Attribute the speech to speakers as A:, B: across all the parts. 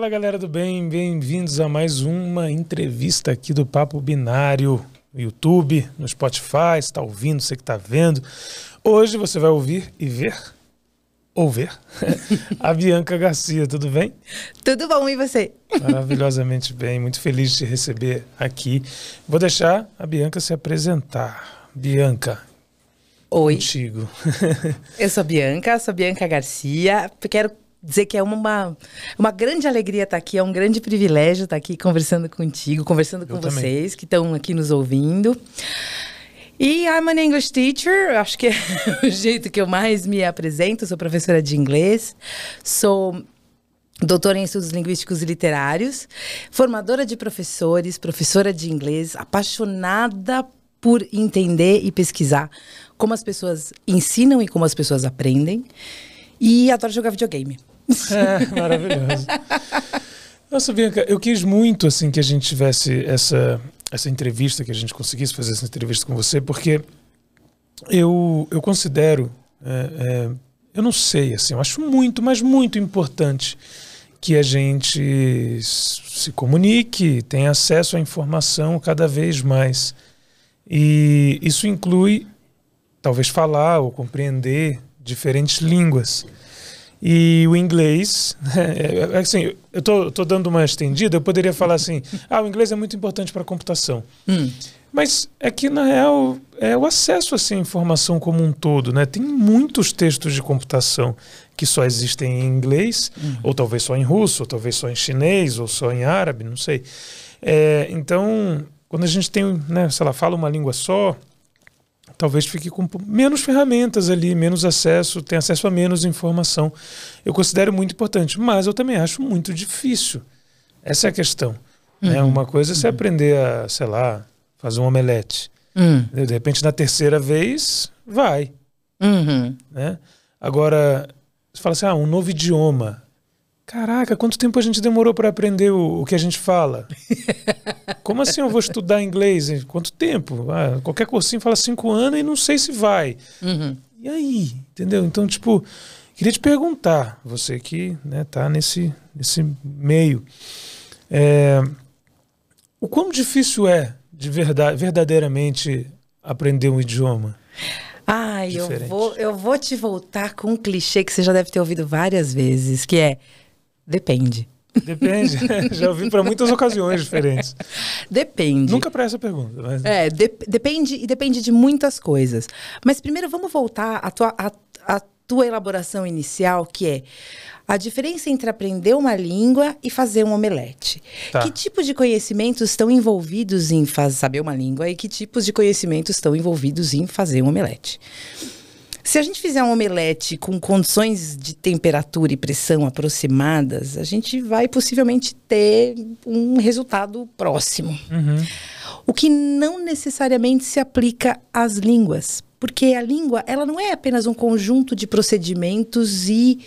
A: Fala galera do bem, bem-vindos a mais uma entrevista aqui do Papo Binário no YouTube, no Spotify, está ouvindo, você que está vendo. Hoje você vai ouvir e ver, ou ver, a Bianca Garcia, tudo bem?
B: Tudo bom, e você?
A: Maravilhosamente bem, muito feliz de te receber aqui. Vou deixar a Bianca se apresentar. Bianca,
B: Oi.
A: Contigo.
B: Eu sou a Bianca, sou Bianca Garcia. Quero dizer que é uma, uma grande alegria estar aqui, é um grande privilégio estar aqui conversando contigo, conversando com
A: Eu
B: vocês que estão aqui nos ouvindo. E I'm an English teacher, acho que é o jeito que eu mais me apresento. Sou professora de inglês, sou doutora em estudos linguísticos e literários, formadora de professores, professora de inglês, apaixonada por entender e pesquisar como as pessoas ensinam e como as pessoas aprendem. E adoro jogar videogame.
A: É, maravilhoso. Nossa, Bianca, eu quis muito assim que a gente tivesse essa, essa entrevista, que a gente conseguisse fazer essa entrevista com você, porque eu, eu considero, é, é, eu não sei, assim, eu acho muito, mas muito importante que a gente se comunique, tenha acesso à informação cada vez mais. E isso inclui talvez falar ou compreender diferentes línguas. E o inglês, é, assim, eu tô, tô dando uma estendida, eu poderia falar assim, ah, o inglês é muito importante para a computação.
B: Hum.
A: Mas é que, na real, é o acesso assim, à informação como um todo. Né? Tem muitos textos de computação que só existem em inglês,
B: Uhum.
A: ou talvez só em russo, ou talvez só em chinês, ou só em árabe, não sei. É, então, quando a gente tem, né, sei lá, fala uma língua só, talvez fique com menos ferramentas ali, menos acesso, tenha acesso a menos informação. Eu considero muito importante, mas eu também acho muito difícil. Essa é a questão. Né? Uma coisa é você aprender a, sei lá, fazer um omelete.
B: Hum.
A: De repente, na terceira vez, vai.
B: Uhum.
A: Né? Agora, você fala assim, ah, um novo idioma. Caraca, quanto tempo a gente demorou para aprender o, o que a gente fala? Como assim eu vou estudar inglês? Quanto tempo? Ah, qualquer cursinho fala cinco anos e não sei se vai.
B: Uhum.
A: E aí? Entendeu? Então, tipo, queria te perguntar, você que né, tá nesse, nesse meio, é, o quão difícil é de verdade, verdadeiramente aprender um idioma?
B: Ai, eu vou, eu vou te voltar com um clichê que você já deve ter ouvido várias vezes, que é depende.
A: Depende. Já ouvi para muitas ocasiões diferentes.
B: Depende.
A: Nunca para essa pergunta. Mas...
B: É, de- depende e depende de muitas coisas. Mas primeiro vamos voltar à tua, à, à tua elaboração inicial, que é a diferença entre aprender uma língua e fazer um omelete.
A: Tá.
B: Que tipos de conhecimentos estão envolvidos em saber uma língua e que tipos de conhecimentos estão envolvidos em fazer um omelete? Se a gente fizer um omelete com condições de temperatura e pressão aproximadas, a gente vai possivelmente ter um resultado próximo.
A: Uhum.
B: O que não necessariamente se aplica às línguas, porque a língua ela não é apenas um conjunto de procedimentos e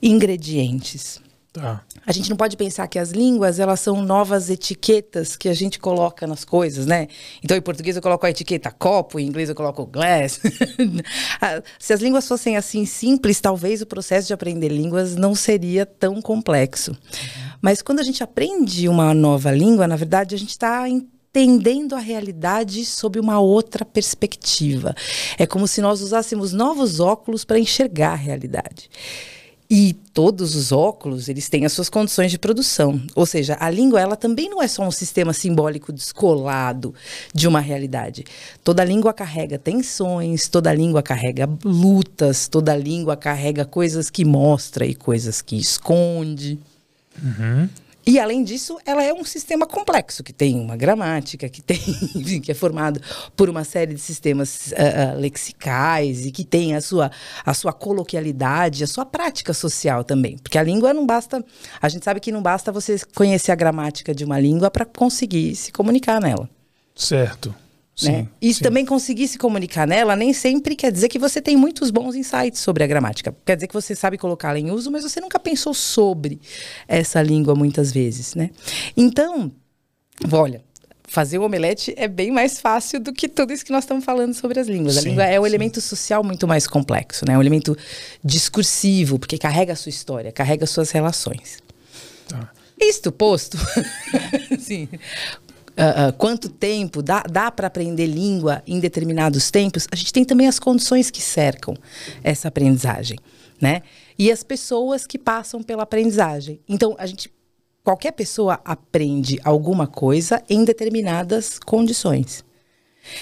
B: ingredientes.
A: Tá.
B: A gente não pode pensar que as línguas elas são novas etiquetas que a gente coloca nas coisas, né? Então, em português eu coloco a etiqueta copo, em inglês eu coloco glass. Se as línguas fossem assim simples, talvez o processo de aprender línguas não seria tão complexo. Mas quando a gente aprende uma nova língua, na verdade, a gente está entendendo a realidade sob uma outra perspectiva. É como se nós usássemos novos óculos para enxergar a realidade. E todos os óculos, eles têm as suas condições de produção. Ou seja, a língua, ela também não é só um sistema simbólico descolado de uma realidade. Toda língua carrega tensões, toda língua carrega lutas, toda língua carrega coisas que mostra e coisas que esconde. E além disso, ela é um sistema complexo, que tem uma gramática, que tem, que é formado por uma série de sistemas ah, lexicais e que tem a sua, a sua coloquialidade, a sua prática social também. Porque a língua não basta. A gente sabe que não basta você conhecer a gramática de uma língua para conseguir se comunicar nela.
A: Certo. Sim,
B: né? E
A: sim.
B: também conseguir se comunicar nela nem sempre quer dizer que você tem muitos bons insights sobre a gramática. Quer dizer que você sabe colocá-la em uso, mas você nunca pensou sobre essa língua muitas vezes, né? Então, olha, fazer o omelete é bem mais fácil do que tudo isso que nós estamos falando sobre as línguas. a
A: Sim,
B: língua é um
A: sim.
B: elemento social muito mais complexo, né? É um elemento discursivo, porque carrega a sua história, carrega as suas relações.
A: Tá.
B: Isto posto, sim. Uh, uh, quanto tempo dá, dá para aprender língua em determinados tempos, a gente tem também as condições que cercam essa aprendizagem, né? E as pessoas que passam pela aprendizagem. Então, a gente, qualquer pessoa aprende alguma coisa em determinadas condições.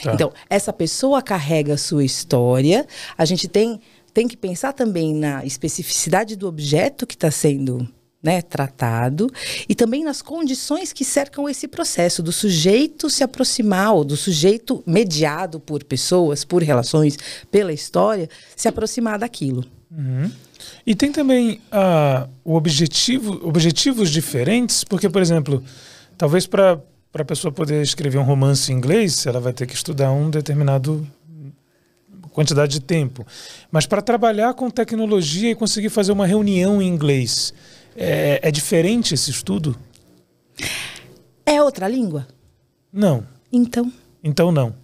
B: Tá. Então, essa pessoa carrega a sua história, a gente tem, tem que pensar também na especificidade do objeto que está sendo né, tratado e também nas condições que cercam esse processo do sujeito se aproximar, ou do sujeito mediado por pessoas, por relações, pela história, se aproximar daquilo.
A: Uhum. E tem também uh, o objetivo, objetivos diferentes, porque, por exemplo, talvez para a pessoa poder escrever um romance em inglês, ela vai ter que estudar um determinado quantidade de tempo. Mas para trabalhar com tecnologia e conseguir fazer uma reunião em inglês, é, é diferente esse estudo?
B: É outra língua?
A: Não.
B: Então?
A: Então não.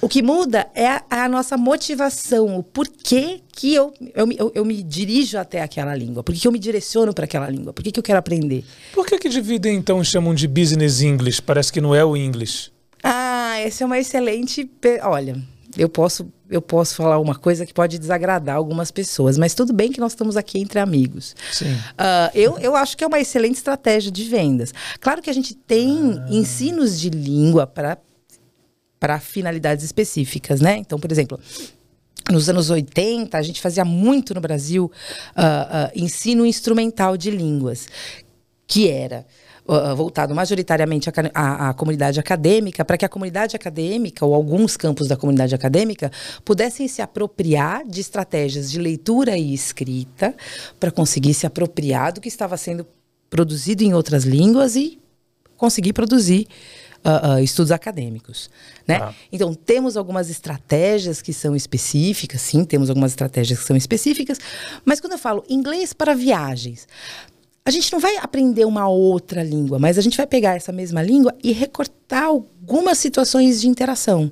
B: o que muda é a, a, nossa motivação, o porquê que eu, eu, eu, eu, me dirijo até aquela língua, por que eu me direciono para aquela língua, por que, que eu quero aprender.
A: Por que, que dividem então e chamam de business English? Parece que não é o English.
B: Ah, essa é uma excelente. Olha, eu posso, eu posso falar uma coisa que pode desagradar algumas pessoas, mas tudo bem que nós estamos aqui entre amigos.
A: Sim.
B: Uh, eu, eu acho que é uma excelente estratégia de vendas. Claro que a gente tem ah. ensinos de língua para para finalidades específicas, né? Então, por exemplo, nos anos 80, a gente fazia muito no Brasil uh, uh, ensino instrumental de línguas, que era uh, voltado majoritariamente à, à, comunidade acadêmica, para que a comunidade acadêmica, ou alguns campos da comunidade acadêmica, pudessem se apropriar de estratégias de leitura e escrita, para conseguir se apropriar do que estava sendo produzido em outras línguas e conseguir produzir Uh, uh, estudos acadêmicos. Né? Ah. Então, temos algumas estratégias que são específicas, sim, temos algumas estratégias que são específicas, mas quando eu falo inglês para viagens, a gente não vai aprender uma outra língua, mas a gente vai pegar essa mesma língua e recortar algumas situações de interação.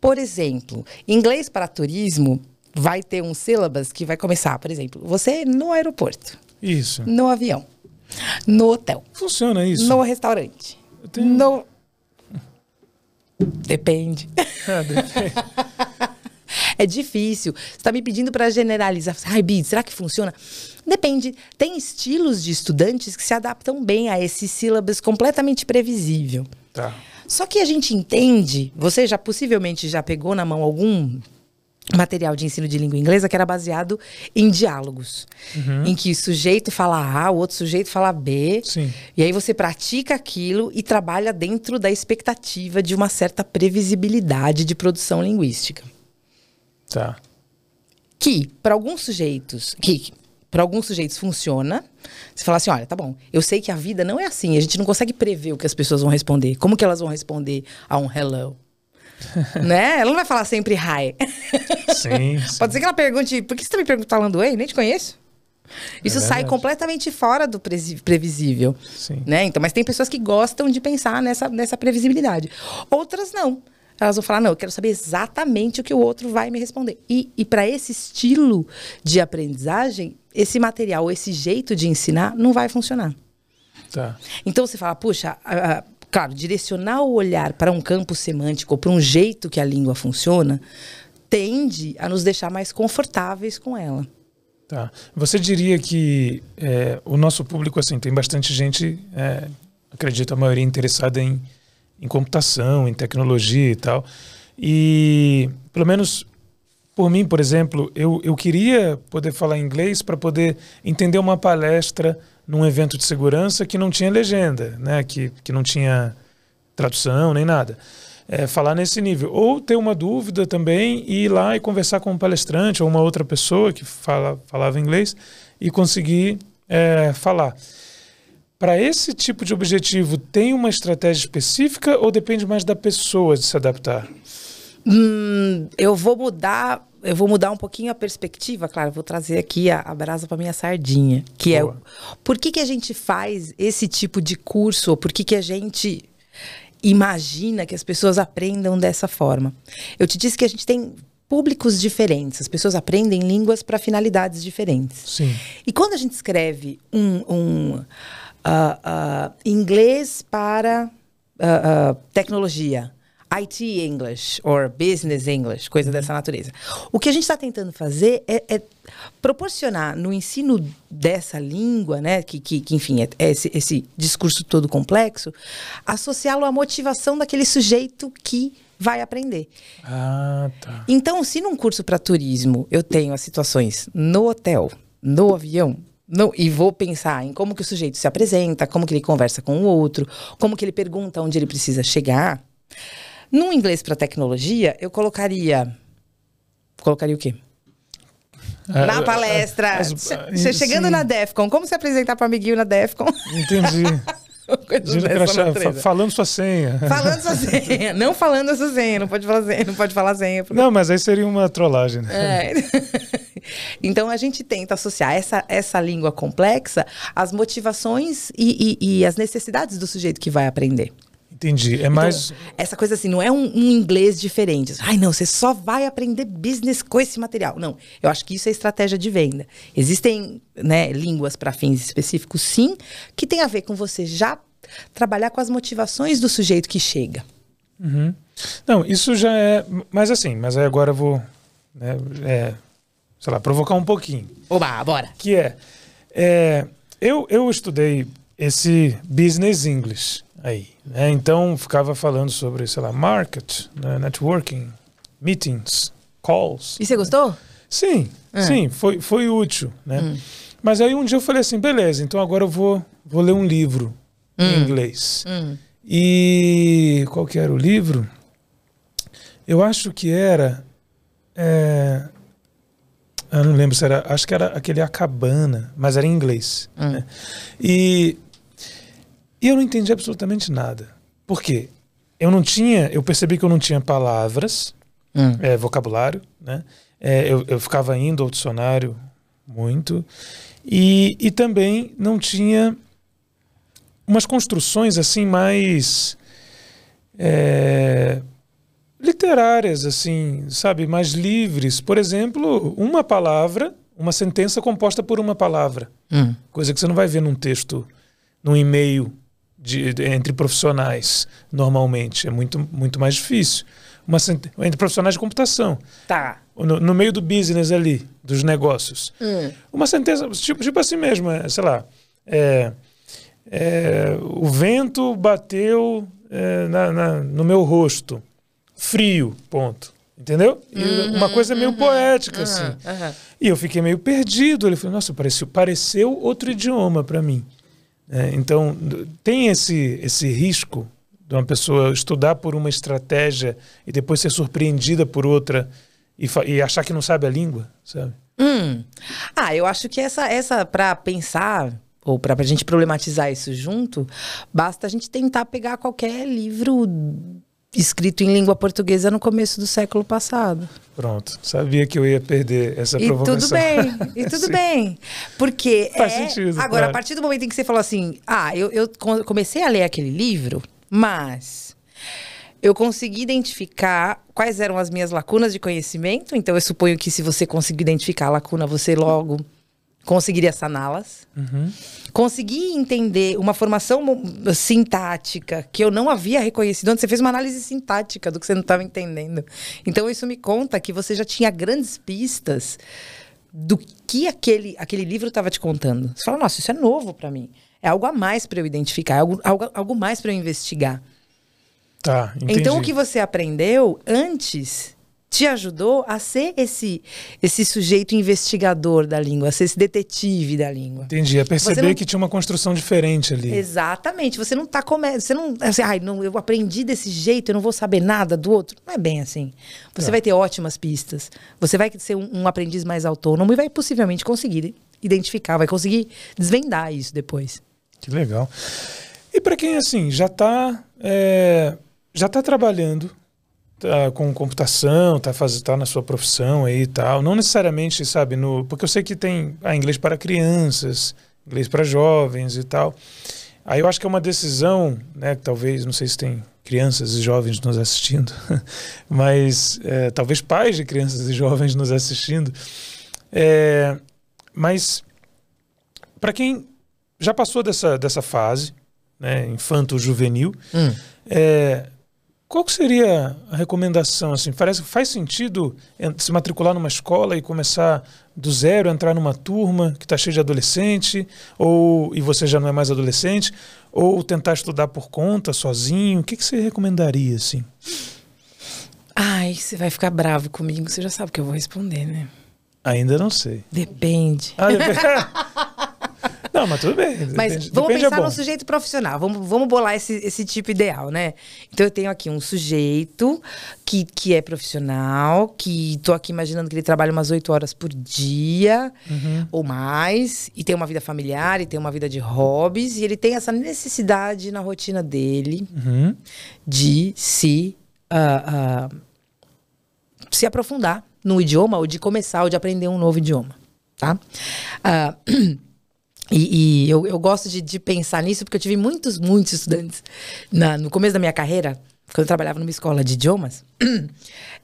B: Por exemplo, inglês para turismo vai ter um sílabas que vai começar, por exemplo, você no aeroporto.
A: Isso.
B: No avião. No hotel.
A: Funciona isso.
B: No restaurante. Tenho... No. Depende. Ah, depende. É difícil. Você está me pedindo para generalizar. Ai, Bi, será que funciona? Depende. Tem estilos de estudantes que se adaptam bem a esse sílabus completamente previsível.
A: Tá.
B: Só que a gente entende, você já possivelmente já pegou na mão algum material de ensino de língua inglesa que era baseado em diálogos, uhum. em que o sujeito fala A, o outro sujeito fala B,
A: Sim.
B: e aí você pratica aquilo e trabalha dentro da expectativa de uma certa previsibilidade de produção linguística.
A: Tá.
B: Que para alguns sujeitos, que para alguns sujeitos funciona. Você fala assim, olha, tá bom, eu sei que a vida não é assim, a gente não consegue prever o que as pessoas vão responder. Como que elas vão responder a um hello? né? Ela não vai falar sempre hi.
A: Sim, sim.
B: Pode ser que ela pergunte, por que você tá me perguntando falando ei? Nem te conheço. É Isso é sai completamente fora do previsível.
A: Sim.
B: Né? Então, mas tem pessoas que gostam de pensar nessa, nessa previsibilidade. Outras não elas vão falar: não, eu quero saber exatamente o que o outro vai me responder. E, e para esse estilo de aprendizagem, esse material, esse jeito de ensinar não vai funcionar.
A: Tá.
B: Então você fala: puxa, claro, direcionar o olhar para um campo semântico, para um jeito que a língua funciona, tende a nos deixar mais confortáveis com ela.
A: Tá. Você diria que é, o nosso público, assim, tem bastante gente, é, acredito a maioria interessada em em computação, em tecnologia e tal. E, pelo menos por mim, por exemplo, eu, eu queria poder falar inglês para poder entender uma palestra num evento de segurança que não tinha legenda, né? que, que não tinha tradução nem nada. É, falar nesse nível. Ou ter uma dúvida também e ir lá e conversar com um palestrante ou uma outra pessoa que fala, falava inglês e conseguir é, falar. Para esse tipo de objetivo, tem uma estratégia específica ou depende mais da pessoa de se adaptar?
B: Hum, eu vou mudar, eu vou mudar um pouquinho a perspectiva, claro, vou trazer aqui a, a brasa para minha sardinha, que é Boa. é por que, que a gente faz esse tipo de curso, ou por que, que a gente imagina que as pessoas aprendam dessa forma. Eu te disse que a gente tem públicos diferentes. As pessoas aprendem línguas para finalidades diferentes.
A: Sim.
B: E quando a gente escreve um, um uh, uh, inglês para uh, tecnologia, IT English or Business English, coisa dessa natureza. O que a gente está tentando fazer é, é, proporcionar no ensino dessa língua, né, que, que, que enfim, é, é esse, esse discurso todo complexo, associá-lo à motivação daquele sujeito que vai aprender.
A: Ah, tá.
B: Então, se num curso para turismo eu tenho as situações no hotel, no avião, no, e vou pensar em como que o sujeito se apresenta, como que ele conversa com o outro, como que ele pergunta onde ele precisa chegar. No inglês para tecnologia, eu colocaria. Colocaria o quê?
A: Ah,
B: na palestra.
A: as- ah,
B: che- chegando
A: sim.
B: na DEFCON, como se apresentar para amiguinho na DEFCON?
A: Entendi. Crachá, fa- falando sua senha.
B: Falando sua senha. Não falando a sua senha. Não pode falar senha. Não pode falar senha.
A: Não, mas aí seria uma trollagem. né?
B: É. então a gente tenta associar essa, essa língua complexa às motivações e, e- e às necessidades do sujeito que vai aprender.
A: Entendi. É mais.
B: Então, essa coisa assim, não é um, um inglês diferente. Ai, não, você só vai aprender business com esse material. Não, eu acho que isso é estratégia de venda. Existem né, línguas para fins específicos, sim, que tem a ver com você já trabalhar com as motivações do sujeito que chega.
A: Uhum. Não, isso já é. Mas assim, mas aí agora eu vou. Né, é, sei lá, provocar um pouquinho.
B: Oba, bora.
A: Que é. é, eu, eu estudei esse business English aí. Né? Então ficava falando sobre, sei lá, market, né, networking, meetings, calls.
B: E você gostou?
A: Sim,
B: É.
A: sim, foi, foi útil, né? Mas aí um dia eu falei assim, beleza, então agora eu vou, vou ler um livro em inglês.
B: Hum.
A: E qual que era o livro? Eu acho que era... é, eu não lembro se era... Acho que era aquele A Cabana, mas era em inglês.
B: Hum.
A: né? E, e eu não entendi absolutamente nada. Por quê? Eu não tinha... Eu percebi que eu não tinha palavras
B: Hum.
A: é, vocabulário, né? É, eu, eu ficava indo ao dicionário muito e, e também não tinha umas construções assim mais é, literárias, assim, sabe, mais livres. Por exemplo, uma palavra, uma sentença composta por uma palavra,
B: Hum.
A: coisa que você não vai ver num texto, num e-mail de, de- entre profissionais normalmente. É muito, muito mais difícil. Uma entre profissionais de computação
B: Tá.
A: no, no meio do business ali, dos negócios.
B: Hum.
A: Uma sentença, tipo, tipo assim mesmo, é, sei lá, é, é, o vento bateu é, na- na- no meu rosto, frio, ponto. Entendeu? E uma coisa meio poética, assim.
B: Aham, aham.
A: E eu fiquei meio perdido. Ele falou, nossa, pareceu, pareceu outro idioma para mim. É, então, tem esse, esse risco de uma pessoa estudar por uma estratégia e depois ser surpreendida por outra e, e achar que não sabe a língua, sabe?
B: Hum. Ah, eu acho que essa, essa para pensar ou para a gente problematizar isso junto, basta a gente tentar pegar qualquer livro escrito em língua portuguesa no começo do século passado.
A: Pronto, sabia que eu ia perder essa
B: E
A: provocação.
B: tudo bem, e tudo bem. Porque
A: Faz
B: é...
A: sentido,
B: Agora,
A: claro.
B: a partir do momento em que você falou assim, ah, eu, eu co- comecei a ler aquele livro, mas eu consegui identificar quais eram as minhas lacunas de conhecimento. Então, eu suponho que se você conseguir identificar a lacuna, você logo conseguiria saná-las.
A: Uhum.
B: Consegui entender uma formação sintática que eu não havia reconhecido antes. Você fez uma análise sintática do que você não estava entendendo. Então, isso me conta que você já tinha grandes pistas do que aquele, aquele livro estava te contando. Você fala, nossa, isso é novo para mim. É algo a mais para eu identificar, é algo, algo, algo mais para eu investigar.
A: Tá, entendi.
B: Então, o que você aprendeu antes te ajudou a ser esse, esse sujeito investigador da língua, a ser esse detetive da língua.
A: Entendi, a perceber
B: não-
A: que tinha uma construção diferente ali.
B: Exatamente. Você não tá come... Você não. Assim, Ai, não, eu aprendi desse jeito, eu não vou saber nada do outro. Não é bem assim. Você
A: Tá.
B: vai ter ótimas pistas. Você vai ser um, um aprendiz mais autônomo e vai possivelmente conseguir identificar, vai conseguir desvendar isso depois.
A: Que legal. E para quem assim já está já tá trabalhando tá, com computação, tá faz, tá na sua profissão aí e tal, não necessariamente sabe no, porque eu sei que tem ah, inglês para crianças, inglês para jovens e tal. Aí eu acho que é uma decisão, né? Que talvez não sei se tem crianças e jovens nos assistindo, mas é, talvez pais de crianças e jovens nos assistindo. É, mas para quem já passou dessa, dessa fase, né, infanto-juvenil, hum. é, qual seria a recomendação? Assim, parece faz sentido se matricular numa escola e começar do zero, entrar numa turma que está cheia de adolescente, ou e você já não é mais adolescente, ou tentar estudar por conta, sozinho? O que, que você recomendaria assim?
B: Ai, você vai ficar bravo comigo. Você já sabe o que eu vou responder, né?
A: Ainda não sei.
B: Depende. Ah, depende.
A: Não, mas tudo bem.
B: Mas depende, vamos depende é pensar é no sujeito profissional. Vamos, vamos bolar esse, esse tipo ideal, né? Então eu tenho aqui um sujeito que, que é profissional, que tô aqui imaginando que ele trabalha umas oito horas por dia uhum. ou mais, e tem uma vida familiar, e tem uma vida de hobbies, e ele tem essa necessidade na rotina dele uhum. de se. Uh, uh, se aprofundar no idioma, ou de começar, ou de aprender um novo idioma, tá? Uh, E, e eu, eu, gosto de, de, pensar nisso porque eu tive muitos, muitos estudantes na, no começo da minha carreira, quando eu trabalhava numa escola de idiomas.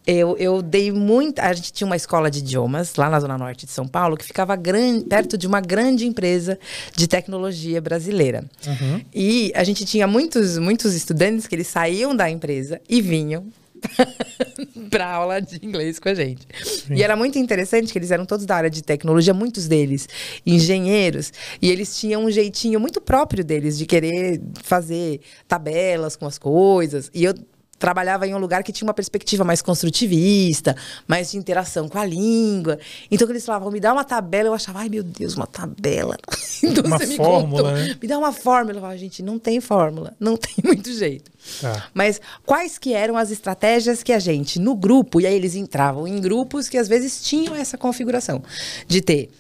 B: Eu, eu dei muita. A gente tinha uma escola de idiomas lá na Zona Norte de São Paulo que ficava gran, perto de uma grande empresa de tecnologia brasileira. Uhum. E a gente tinha muitos, muitos estudantes que eles saíam da empresa e vinham para aula de inglês com a gente. Sim. E era muito interessante que eles eram todos da área de tecnologia, muitos deles engenheiros, e eles tinham um jeitinho muito próprio deles de querer fazer tabelas com as coisas. E eu trabalhava em um lugar que tinha uma perspectiva mais construtivista, mais de interação com a língua. Então, quando eles falavam, me dá uma tabela, eu achava, ai meu Deus, uma tabela.
A: então, uma você fórmula,
B: me,
A: né?
B: me dá uma fórmula. Eu falava, gente, não tem fórmula, não tem muito jeito. Tá. Mas quais que eram as estratégias que a gente, no grupo, e aí eles entravam em grupos que às vezes tinham essa configuração de ter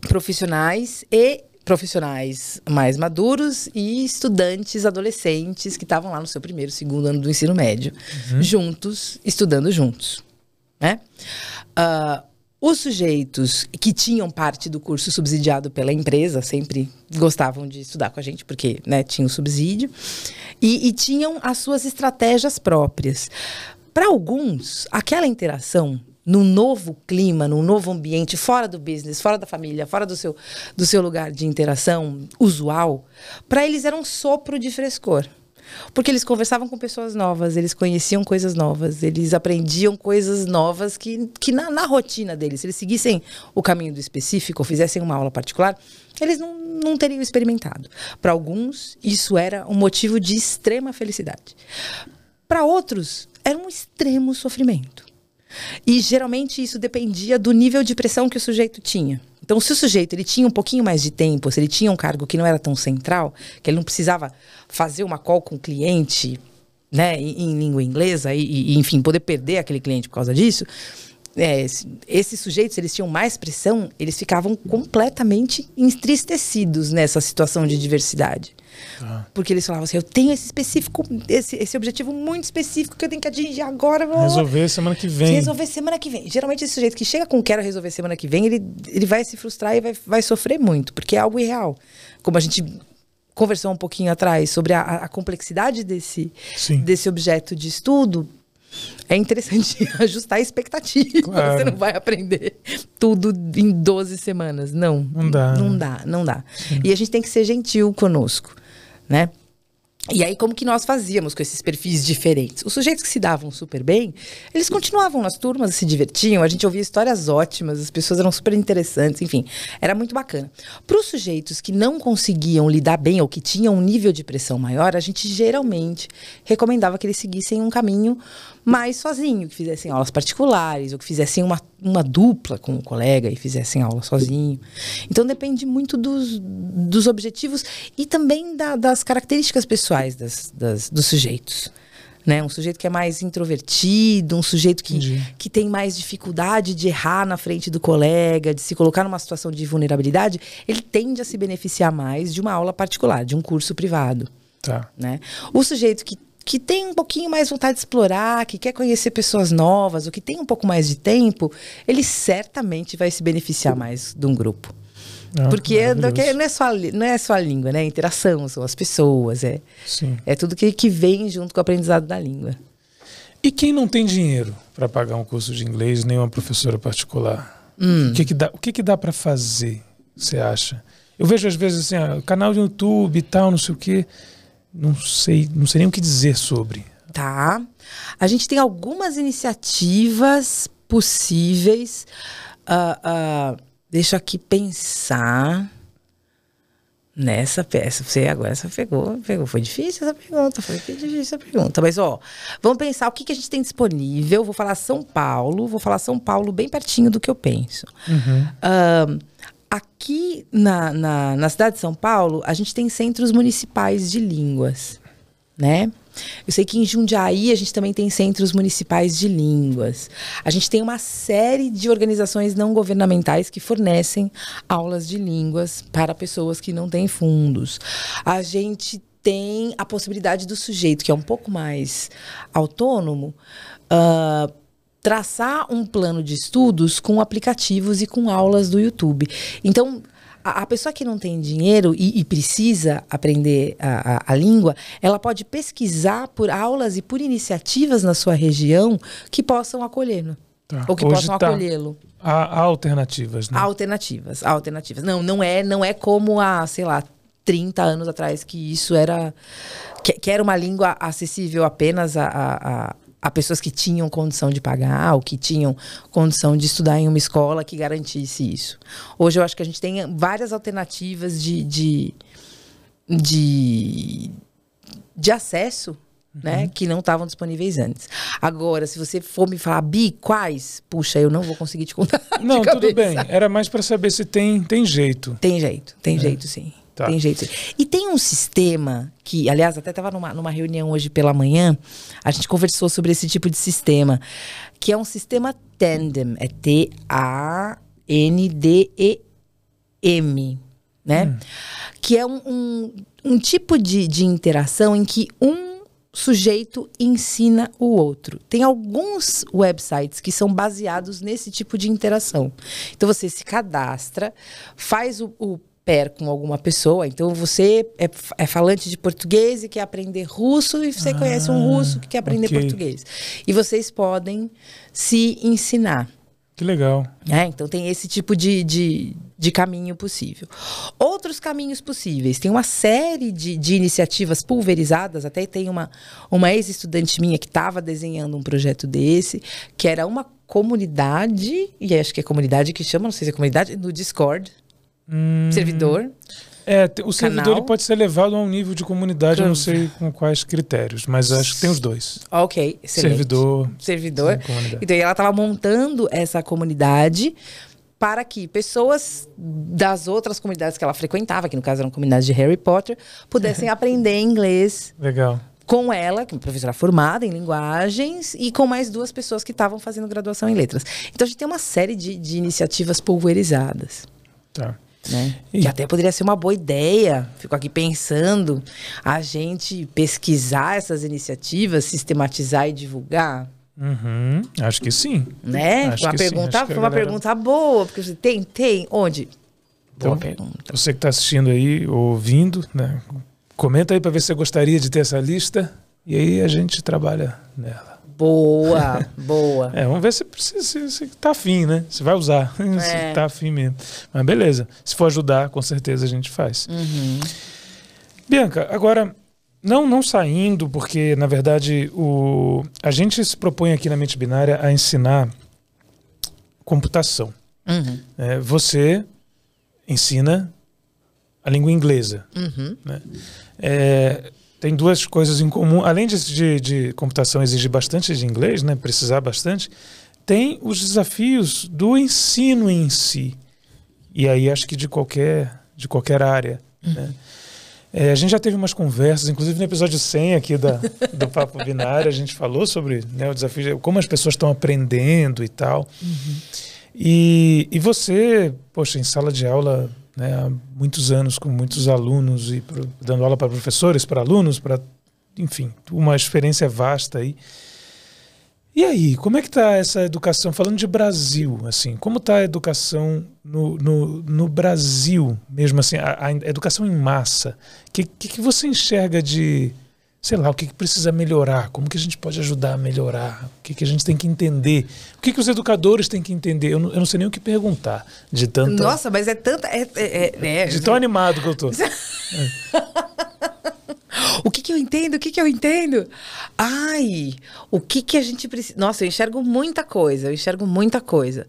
B: profissionais e profissionais mais maduros e estudantes adolescentes que estavam lá no seu primeiro, segundo ano do ensino médio, uhum. juntos, estudando juntos. Né? Uh, os sujeitos que tinham parte do curso subsidiado pela empresa sempre gostavam de estudar com a gente, porque né, tinha o subsídio, e, e tinham as suas estratégias próprias. Para alguns, aquela interação num novo clima, num novo ambiente, fora do business, fora da família, fora do seu, do seu lugar de interação usual, para eles era um sopro de frescor. Porque eles conversavam com pessoas novas, eles conheciam coisas novas, eles aprendiam coisas novas que, que na, na rotina deles, se eles seguissem o caminho do específico ou fizessem uma aula particular, eles não, não teriam experimentado. Para alguns, isso era um motivo de extrema felicidade. Para outros, era um extremo sofrimento. E geralmente isso dependia do nível de pressão que o sujeito tinha. Então, se o sujeito ele tinha um pouquinho mais de tempo, se ele tinha um cargo que não era tão central, que ele não precisava fazer uma call com o cliente, né, em, em língua inglesa e, e, enfim, poder perder aquele cliente por causa disso, é, esses sujeitos, eles tinham mais pressão, eles ficavam completamente entristecidos nessa situação de diversidade. Ah. Porque eles falavam assim: eu tenho esse específico, esse, esse objetivo muito específico que eu tenho que atingir agora.
A: Resolver semana que vem.
B: Resolver semana que vem. Geralmente, esse sujeito que chega com quero resolver semana que vem, ele, ele vai se frustrar e vai, vai sofrer muito, porque é algo irreal. Como a gente conversou um pouquinho atrás sobre a, a complexidade desse, desse objeto de estudo, é interessante ajustar a expectativa. Claro. Você não vai aprender tudo em 12 semanas. Não.
A: Não dá.
B: Não dá, não dá. Sim. E a gente tem que ser gentil conosco né? E aí, como que nós fazíamos com esses perfis diferentes? Os sujeitos que se davam super bem, eles continuavam nas turmas, se divertiam, a gente ouvia histórias ótimas, as pessoas eram super interessantes, enfim, era muito bacana. Para os sujeitos que não conseguiam lidar bem ou que tinham um nível de pressão maior, a gente geralmente recomendava que eles seguissem um caminho mais sozinho, que fizessem aulas particulares, ou que fizessem uma, uma dupla com o colega e fizessem aula sozinho. Então depende muito dos, dos objetivos e também da, das características pessoais das, das, dos sujeitos. Né? Um sujeito que é mais introvertido, um sujeito que, que tem mais dificuldade de errar na frente do colega, de se colocar numa situação de vulnerabilidade, ele tende a se beneficiar mais de uma aula particular, de um curso privado.
A: Tá.
B: Né? O sujeito que que tem um pouquinho mais vontade de explorar, que quer conhecer pessoas novas, ou que tem um pouco mais de tempo, ele certamente vai se beneficiar mais de um grupo.
A: Ah,
B: Porque é não é, só, a não é só a língua, né? É interação, são as pessoas, é,
A: Sim.
B: é tudo que, que vem junto com o aprendizado da língua.
A: E quem não tem dinheiro para pagar um curso de inglês, nem uma professora particular?
B: Hum.
A: O que, que dá, o que, que dá para fazer, você acha? Eu vejo às vezes assim, ah, canal de YouTube e tal, não sei o quê. Não sei, não sei nem o que dizer sobre.
B: Tá. A gente tem algumas iniciativas possíveis. Ah, ah, deixa eu aqui pensar. Nessa peça, você agora essa pegou, pegou. Foi difícil essa pergunta, foi difícil essa pergunta. Mas, ó, vamos pensar o que, que a gente tem disponível. Vou falar São Paulo, vou falar São Paulo bem pertinho do que eu penso. Ahn, aqui na, na, na cidade de São Paulo, a gente tem centros municipais de línguas, né? Eu sei que em Jundiaí a gente também tem centros municipais de línguas. A gente tem uma série de organizações não governamentais que fornecem aulas de línguas para pessoas que não têm fundos. A gente tem a possibilidade do sujeito, que é um pouco mais autônomo, ah, traçar um plano de estudos com aplicativos e com aulas do YouTube. Então, a, a pessoa que não tem dinheiro e, e precisa aprender a, a- a língua, ela pode pesquisar por aulas e por iniciativas na sua região que possam acolhê-lo.
A: Tá.
B: Ou que
A: Hoje
B: possam
A: tá.
B: acolhê-lo.
A: Há, há alternativas, né?
B: Alternativas, alternativas. Não, não é, não é como há, sei lá, 30 anos atrás que isso era que, que era uma língua acessível apenas a, a, a- pessoas que tinham condição de pagar ou que tinham condição de estudar em uma escola que garantisse isso. Hoje eu acho que a gente tem várias alternativas de, de, de, de acesso né, que não estavam disponíveis antes. Agora, se você for me falar, Bi, quais? Puxa, eu não vou conseguir te contar.
A: Não, tudo bem. Era mais para saber se tem, tem jeito.
B: Tem jeito, tem jeito sim.
A: Tá.
B: Tem jeito. E tem um sistema que, aliás, até estava numa, numa reunião hoje pela manhã, a gente conversou sobre esse tipo de sistema, que é um sistema tandem, é T-A-N-D-E-M, né? Que é um, um, um tipo de, de interação em que um sujeito ensina o outro. Tem alguns websites que são baseados nesse tipo de interação. Então você se cadastra, faz o, o pair com alguma pessoa. Então você é, é falante de português e quer aprender russo e você conhece um russo que quer aprender
A: ok.
B: português. E vocês podem se ensinar.
A: Que legal.
B: né? Então tem esse tipo de, de, de caminho possível. Outros caminhos possíveis. Tem uma série de, de iniciativas pulverizadas. Até tem uma, uma ex-estudante minha que estava desenhando um projeto desse, que era uma comunidade, e acho que é comunidade que chama, não sei se é comunidade, no Discord. Servidor.
A: É, o servidor
B: Canal.
A: ele pode ser levado a um nível de comunidade, eu não sei com quais critérios, mas acho que tem os dois.
B: Ok, excelente.
A: Servidor.
B: servidor.
A: Sim.
B: Então, ela estava montando essa comunidade para que pessoas das outras comunidades que ela frequentava, que no caso eram comunidades de Harry Potter, pudessem aprender inglês
A: Legal.
B: com ela, que é uma professora formada em linguagens, e com mais duas pessoas que estavam fazendo graduação em letras. Então, a gente tem uma série de, de iniciativas pulverizadas.
A: Tá.
B: Né?
A: E-
B: Que até poderia ser uma boa ideia. Fico aqui pensando a gente pesquisar essas iniciativas, sistematizar e divulgar.
A: Uhum, Acho que sim.
B: Né?
A: Acho
B: uma
A: que sim,
B: pergunta,
A: a
B: foi uma
A: galera-
B: pergunta boa, porque você tem, tem, onde? Boa
A: Então,
B: pergunta.
A: Você que está assistindo aí, ouvindo, né? Comenta aí para ver se você gostaria de ter essa lista. E aí a gente trabalha nela.
B: Boa, boa.
A: É, vamos ver se, se, se, se tá afim, né? Se vai usar,
B: É.
A: se tá afim mesmo. Mas beleza. Se for ajudar, com certeza a gente faz.
B: Uhum.
A: Bianca, agora, não, não saindo, porque na verdade o, a gente se propõe aqui na mente binária a ensinar computação.
B: Uhum.
A: né? você ensina a língua inglesa.
B: Uhum.
A: né? É, tem duas coisas em comum. Além de, de, de computação exigir bastante de inglês, né, precisar bastante, tem os desafios do ensino em si. E aí acho que de qualquer, de qualquer área. né? É, a gente já teve umas conversas, inclusive no episódio 100 aqui da, do Papo Binário, a gente falou sobre né, o desafio, de como as pessoas estão aprendendo e tal. E, e você, poxa, em sala de aula né, há muitos anos com muitos alunos e pro- dando aula para professores, para alunos, para enfim, uma experiência vasta aí. E aí, como é que está essa educação? Falando de Brasil, assim, como está a educação no, no, no, Brasil, mesmo assim, a, a educação em massa? O que, que, que, você enxerga de, sei lá, o que, que, precisa melhorar? Como que a gente pode ajudar a melhorar? O que, que a gente tem que entender? O que, que os educadores têm que entender? Eu não, eu não sei nem o que perguntar de tanta...
B: Nossa, mas é tanta... É, é, é,
A: de tão animado que eu tô.
B: O que, que eu entendo? O que, que eu entendo? Ai, o que, que a gente precisa. Nossa, eu enxergo muita coisa, eu enxergo muita coisa.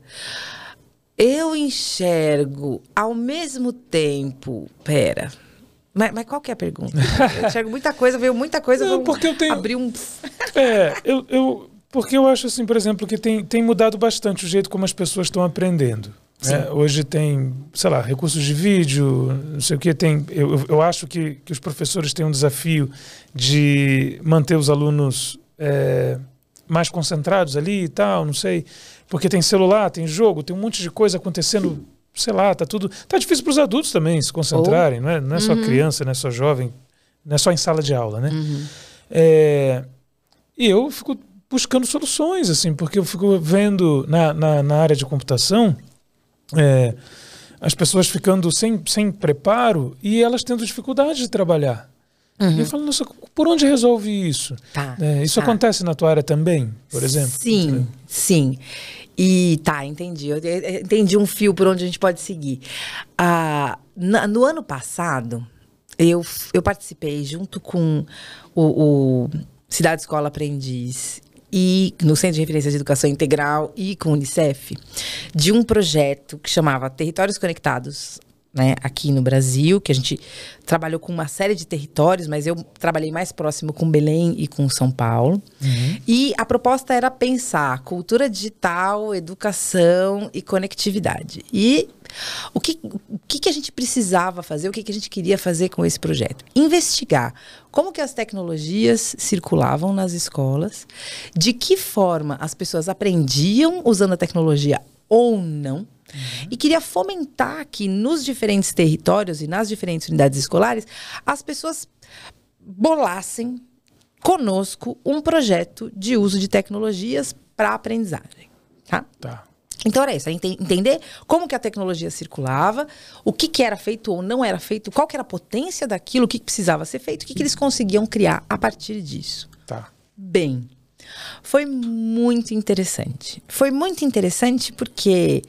B: Eu enxergo ao mesmo tempo. Pera. Mas, mas qual que é a pergunta? Eu enxergo muita coisa, veio muita coisa.
A: Não, porque eu tenho.
B: Abrir um.
A: é, eu, eu. Porque eu acho assim, por exemplo, que tem, tem mudado bastante o jeito como as pessoas estão aprendendo. É, hoje tem, sei lá, recursos de vídeo, não sei o que. Tem, eu, eu acho que, que os professores têm um desafio de manter os alunos é, mais concentrados ali e tal, não sei. Porque tem celular, tem jogo, tem um monte de coisa acontecendo, sei lá, tá tudo. Tá difícil para os adultos também se concentrarem, oh. não é, não é só uhum. criança, não é só jovem, não é só em sala de aula, né? Uhum. É, e eu fico buscando soluções, assim, porque eu fico vendo na, na, na área de computação é, as pessoas ficando sem, sem preparo e elas tendo dificuldade de trabalhar. Uhum. E eu falo, nossa, por onde resolve isso?
B: Tá,
A: é, isso
B: tá.
A: acontece na tua área também, por exemplo?
B: Sim, sim. E tá, entendi. Eu entendi um fio por onde a gente pode seguir. Ah, na, no ano passado, eu, eu participei junto com o, o Cidade Escola Aprendiz e no Centro de Referência de Educação Integral e com o Unicef, de um projeto que chamava Territórios Conectados, né, aqui no Brasil, que a gente trabalhou com uma série de territórios, mas eu trabalhei mais próximo com Belém e com São Paulo. Uhum. E a proposta era pensar cultura digital, educação e conectividade. E o que, o que, que a gente precisava fazer, o que, que a gente queria fazer com esse projeto? Investigar como que as tecnologias circulavam nas escolas, de que forma as pessoas aprendiam usando a tecnologia ou não. Uhum. E queria fomentar que nos diferentes territórios e nas diferentes unidades escolares as pessoas bolassem conosco um projeto de uso de tecnologias para aprendizagem. Tá?
A: Tá.
B: Então era isso, entender como que a tecnologia circulava, o que, que era feito ou não era feito, qual que era a potência daquilo, o que, que precisava ser feito, o que, que eles conseguiam criar a partir disso.
A: Tá.
B: Bem, foi muito interessante. Foi muito interessante porque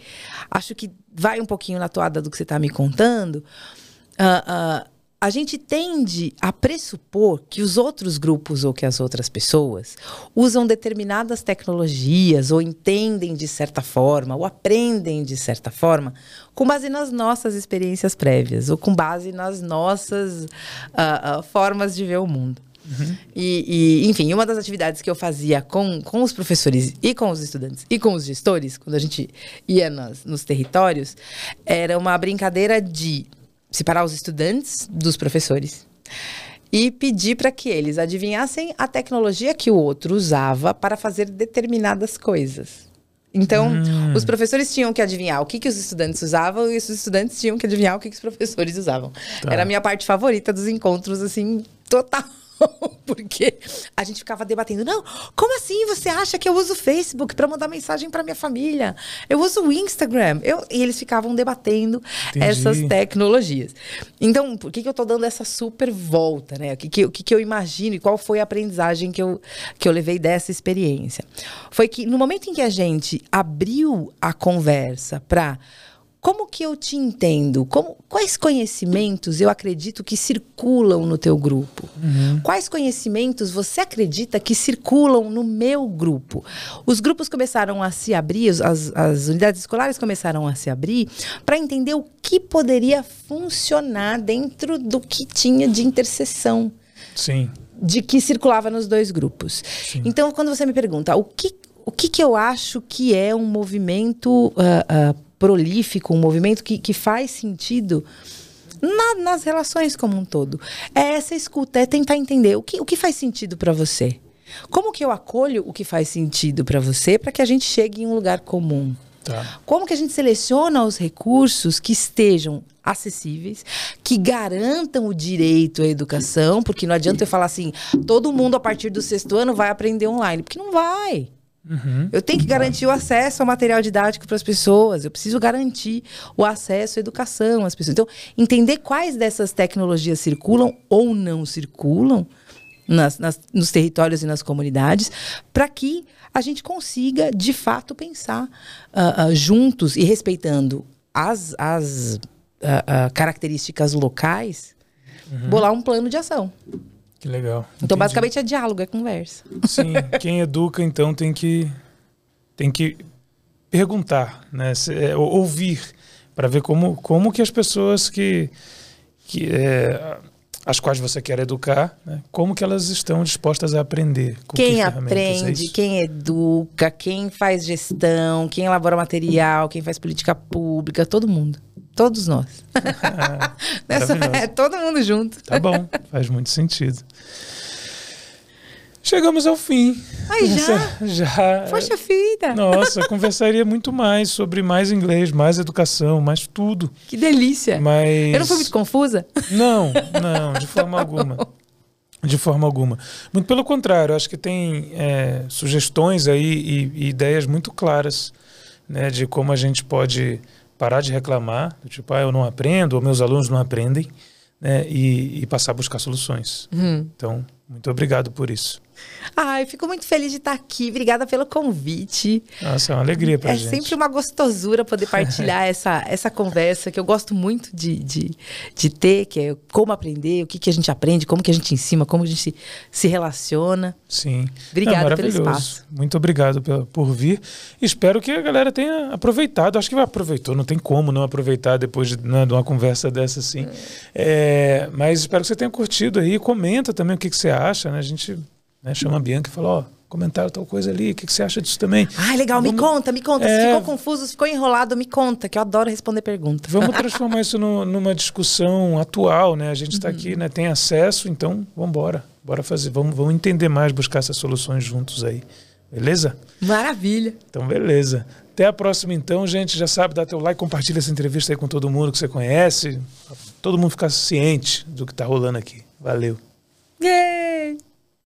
B: acho que vai um pouquinho na toada do que você está me contando. Uh, uh, a gente tende a pressupor que os outros grupos ou que as outras pessoas usam determinadas tecnologias ou entendem de certa forma ou aprendem de certa forma com base nas nossas experiências prévias ou com base nas nossas uh, uh, formas de ver o mundo. Uhum. E, e, enfim, uma das atividades que eu fazia com, com os professores e com os estudantes e com os gestores, quando a gente ia nas, nos territórios, era uma brincadeira de separar os estudantes dos professores e pedir para que eles adivinhassem a tecnologia que o outro usava para fazer determinadas coisas. Então, hum. os professores tinham que adivinhar o que, que os estudantes usavam e os estudantes tinham que adivinhar o que, que os professores usavam. Tá. Era a minha parte favorita dos encontros, assim, total. porque a gente ficava debatendo. Não, como assim você acha que eu uso o Facebook para mandar mensagem para minha família? Eu uso o Instagram. Eu, e eles ficavam debatendo Entendi. essas tecnologias. Então, por que, que eu estou dando essa super volta, né? O que, que, o que, que eu imagino e qual foi a aprendizagem que eu, que eu levei dessa experiência? Foi que no momento em que a gente abriu a conversa para como que eu te entendo? Como, quais conhecimentos eu acredito que circulam no teu grupo? Uhum. Quais conhecimentos você acredita que circulam no meu grupo? Os grupos começaram a se abrir, as, as unidades escolares começaram a se abrir para entender o que poderia funcionar dentro do que tinha de interseção.
A: Sim.
B: De que circulava nos dois grupos. Sim. Então, quando você me pergunta o que, o que, que eu acho que é um movimento. Uh, uh, prolífico, um movimento que, que faz sentido na, nas relações como um todo. É essa escuta, é tentar entender o que, o que faz sentido para você. Como que eu acolho o que faz sentido para você para que a gente chegue em um lugar comum?
A: Tá.
B: Como que a gente seleciona os recursos que estejam acessíveis, que garantam o direito à educação, porque não adianta eu falar assim, todo mundo a partir do sexto ano vai aprender online, porque não vai.
A: Uhum.
B: Eu tenho que garantir o acesso ao material didático para as pessoas. Eu preciso garantir o acesso à educação às pessoas. Então, entender quais dessas tecnologias circulam ou não circulam nas, nas, nos territórios e nas comunidades, para que a gente consiga, de fato, pensar uh, uh, juntos e respeitando as, as uh, características locais, uhum. bolar um plano de ação.
A: Que legal.
B: Então, Entendi. basicamente, é diálogo, é conversa.
A: Sim, quem educa, então, tem que, tem que perguntar, né? É, ouvir, para ver como, como que as pessoas que, que é, as quais você quer educar, né? como que elas estão dispostas a aprender.
B: quem que é aprende, é quem educa, quem faz gestão, quem elabora material, quem faz política pública, todo mundo. Todos nós. Nessa, é todo mundo junto.
A: Tá bom, faz muito sentido. Chegamos ao fim.
B: Ai, já?
A: já.
B: Poxa vida.
A: Nossa, conversaria muito mais sobre mais inglês, mais educação, mais tudo.
B: Que delícia.
A: Mas...
B: Eu não fui muito confusa?
A: Não, não, de forma tá alguma. De forma alguma. Muito pelo contrário, acho que tem é, sugestões aí e, e ideias muito claras né, de como a gente pode parar de reclamar, tipo, ah, eu não aprendo, ou meus alunos não aprendem, né, e, e passar a buscar soluções. Uhum. Então, muito obrigado por isso.
B: Ai, fico muito feliz de estar aqui. Obrigada pelo convite.
A: Nossa, é uma alegria pra
B: é
A: gente.
B: É sempre uma gostosura poder partilhar essa, essa conversa que eu gosto muito de, de, de ter, que é como aprender, o que, que a gente aprende, como que a gente ensina, como a gente se, se relaciona.
A: Sim.
B: Obrigada é pelo espaço.
A: Muito obrigado por, por vir. Espero que a galera tenha aproveitado. Acho que aproveitou, não tem como não aproveitar depois de, né, de uma conversa dessa assim. É. É, mas espero que você tenha curtido aí. Comenta também o que, que você acha, né? A gente né? Chama a Bianca e fala, ó, comentaram tal coisa ali, o que, que, você acha disso também?
B: Ah, legal, Vamos... me conta, me conta. É... Se ficou confuso, se ficou enrolado, me conta, que eu adoro responder perguntas.
A: Vamos transformar isso no, numa discussão atual, né? A gente está uhum. aqui, né? Tem acesso, então vamos embora. Bora fazer, vamos, vamos entender mais, buscar essas soluções juntos aí. Beleza?
B: Maravilha.
A: Então, beleza. Até a próxima, então, gente. Já sabe, dá teu like, compartilha essa entrevista aí com todo mundo que você conhece. Todo mundo ficar ciente do que está rolando aqui. Valeu.
B: Yeah.